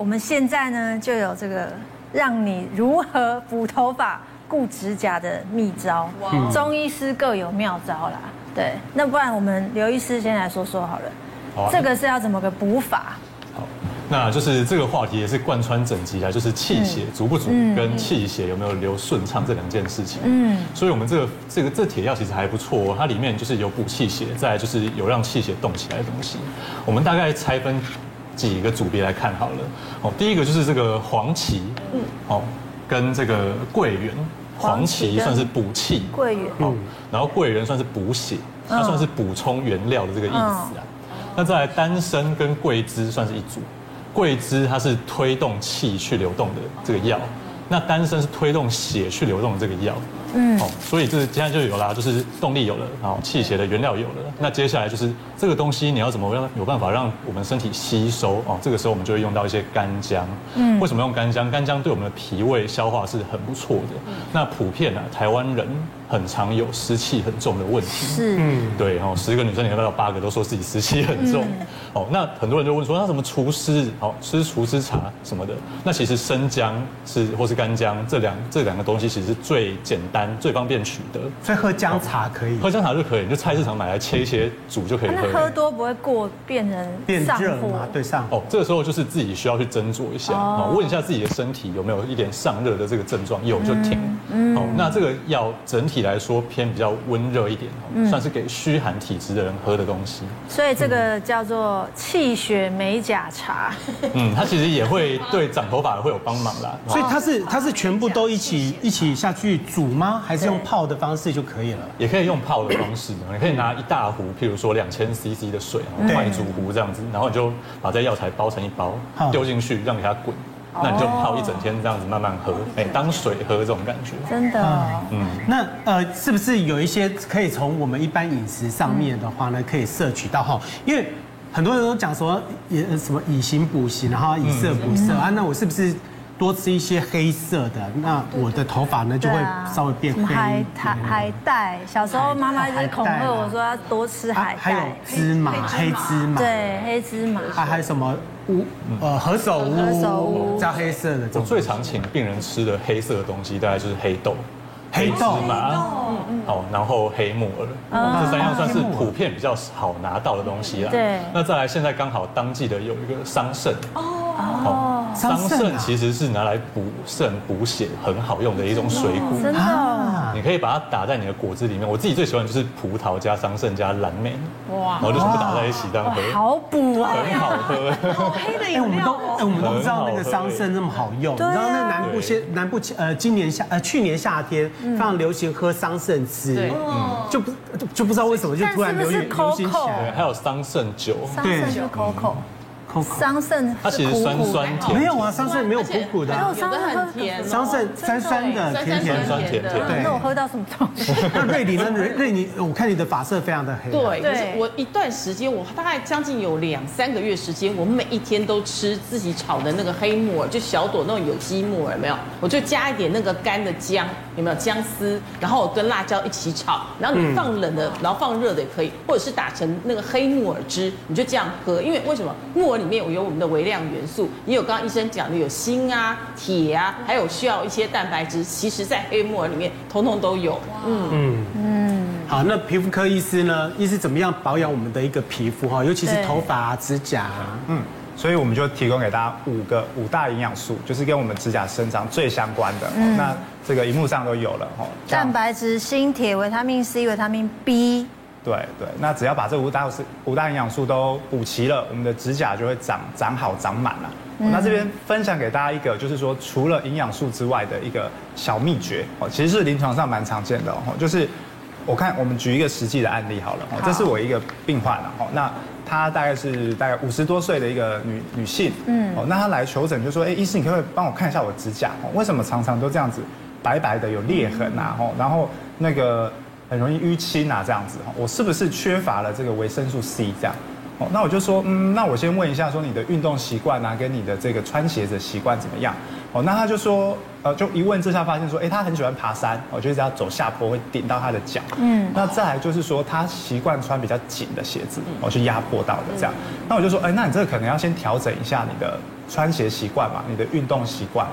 我们现在呢就有这个让你如何补头发、固指甲的秘招，中医师各有妙招啦。对，那不然我们刘医师先来说说好了。这个是要怎么个补法？好，那就是这个话题也是贯穿整集啊，就是气血足不足跟气血有没有流顺畅这两件事情。嗯，所以我们这个这个这铁药其实还不错哦，它里面就是有补气血，再来就是有让气血动起来的东西。我们大概拆分几个组别来看好了。哦，第一个就是这个黄芪，嗯，哦，跟这个桂圆。黄芪算是补气，桂圆，哦，然后桂圆算是补血，它算是补充原料的这个意思啊。那再来丹参跟桂枝算是一组，桂枝它是推动气去流动的这个药，那丹参是推动血去流动的这个药。嗯，哦，所以这现在就有啦，就是动力有了，然后气血的原料有了，那接下来就是这个东西你要怎么让有办法让我们身体吸收哦？这个时候我们就会用到一些干姜。嗯，为什么用干姜？干姜对我们的脾胃消化是很不错的。那普遍啊，台湾人。很常有湿气很重的问题，是，嗯，对，哦，十个女生里面有八个都说自己湿气很重，哦，那很多人就问说，那什么除湿？哦，吃除湿茶什么的？那其实生姜是或是干姜这两这两个东西，其实是最简单、最方便取得。所以喝姜茶可以，喝姜茶就可以，你就菜市场买来切一些煮就可以喝。那喝多不会过变成变热吗？对，上哦，这个时候就是自己需要去斟酌一下，哦，问一下自己的身体有没有一点上热的这个症状，有就停。嗯，哦，那这个要整体来说偏比较温热一点，算是给虚寒体质的人喝的东西。所以这个叫做气血美甲茶。嗯，它其实也会对长头发会有帮忙啦。所以它是它是全部都一起一起下去煮吗？还是用泡的方式就可以了？也可以用泡的方式，你可以拿一大壶，譬如说两千 CC 的水，麦煮壶这样子，然后你就把这药材包成一包，丢进去让给它滚。那你就泡一整天这样子慢慢喝，哎，当水喝这种感觉。真的，嗯，那呃，是不是有一些可以从我们一般饮食上面的话呢，可以摄取到哈？因为很多人都讲说，也什么以形补形，然后以色补色啊，那我是不是？多吃一些黑色的，那我的头发呢就会稍微变黑。海苔、海带，小时候妈妈一直恐吓我说要多吃海带。还有芝麻，黑芝麻。对，黑芝麻。还还有什么乌呃何首乌？何首乌叫黑色的。我最常请病人吃的黑色的东西，大概就是黑豆、黑芝麻，好，然后黑木耳，这三样算是普遍比较好拿到的东西啦。对。那再来，现在刚好当季的有一个桑葚。哦。桑葚其实是拿来补肾补血很好用的一种水果，真的，你可以把它打在你的果汁里面。我自己最喜欢的就是葡萄加桑葚加蓝莓，哇，然后就全部打在一起这样喝，好补啊，很好喝。好黑的饮，我们都哎，我们都不知道那个桑葚那么好用。你知道那个南部现南部呃今年夏呃去年夏天非常流行喝桑葚汁，就不就不知道为什么就突然流行流行起来。还有桑葚酒，对，Coco。桑葚它其实酸酸甜，没有啊，桑葚没有苦苦的，没有的很甜，桑葚酸酸的，甜甜酸甜甜。对，那我喝到什么东西？那瑞里呢？瑞瑞你，我看你的发色非常的黑。对，对，我一段时间，我大概将近有两三个月时间，我每一天都吃自己炒的那个黑木耳，就小朵那种有机木耳，没有？我就加一点那个干的姜，有没有姜丝？然后我跟辣椒一起炒，然后你放冷的，然后放热的也可以，或者是打成那个黑木耳汁，你就这样喝。因为为什么木耳里面有我们的微量元素，也有刚刚医生讲的有锌啊、铁啊，还有需要一些蛋白质，其实在黑木耳里面通通都有。嗯嗯嗯。好，那皮肤科医师呢？医师怎么样保养我们的一个皮肤哈？尤其是头发啊、指甲啊。嗯，所以我们就提供给大家五个五大营养素，就是跟我们指甲生长最相关的。嗯。那这个荧幕上都有了哈。蛋白质、锌、铁、维他命 C、维他命 B。对对，那只要把这五大五大营养素都补齐了，我们的指甲就会长长好长满了。嗯、那这边分享给大家一个，就是说除了营养素之外的一个小秘诀哦，其实是临床上蛮常见的哦。就是我看我们举一个实际的案例好了，好这是我一个病患了哈，那她大概是大概五十多岁的一个女女性，嗯，哦，那她来求诊就说，哎，医师你可不可以帮我看一下我指甲？为什么常常都这样子白白的有裂痕啊？哦，然后那个。很容易淤青啊，这样子哈，我是不是缺乏了这个维生素 C 这样？哦，那我就说，嗯，那我先问一下，说你的运动习惯啊，跟你的这个穿鞋子习惯怎么样？哦，那他就说，呃，就一问之下发现说，哎，他很喜欢爬山，我就只要走下坡会顶到他的脚。嗯，那再来就是说，他习惯穿比较紧的鞋子，我去压迫到的这样。那我就说，哎，那你这个可能要先调整一下你的穿鞋习惯嘛，你的运动习惯。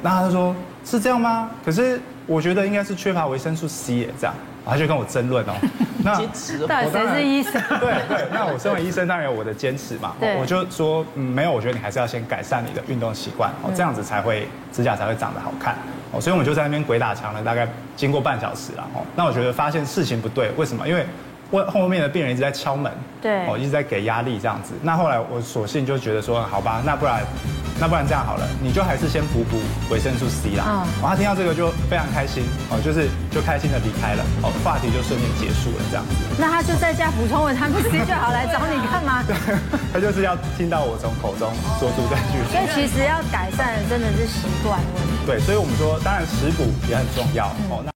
那他就说，是这样吗？可是我觉得应该是缺乏维生素 C 耶，这样。他就跟我争论哦，那到底谁是医生？对对，那我身为医生当然有我的坚持嘛。对，我就说，嗯，没有，我觉得你还是要先改善你的运动习惯哦，这样子才会指甲才会长得好看哦。所以我们就在那边鬼打墙了，大概经过半小时了哦。那我觉得发现事情不对，为什么？因为后后面的病人一直在敲门，对，哦，一直在给压力这样子。那后来我索性就觉得说，好吧，那不然。那不然这样好了，你就还是先补补维生素 C 啦。嗯。然后他听到这个就非常开心哦，就是就开心的离开了哦，话题就顺便结束了这样子。那他就在家补充维他命 C 就好，来找你干嘛？对，他就是要听到我从口中说出这句。所以其实要改善的真的是习惯问题。对，所以我们说，当然食补也很重要哦。那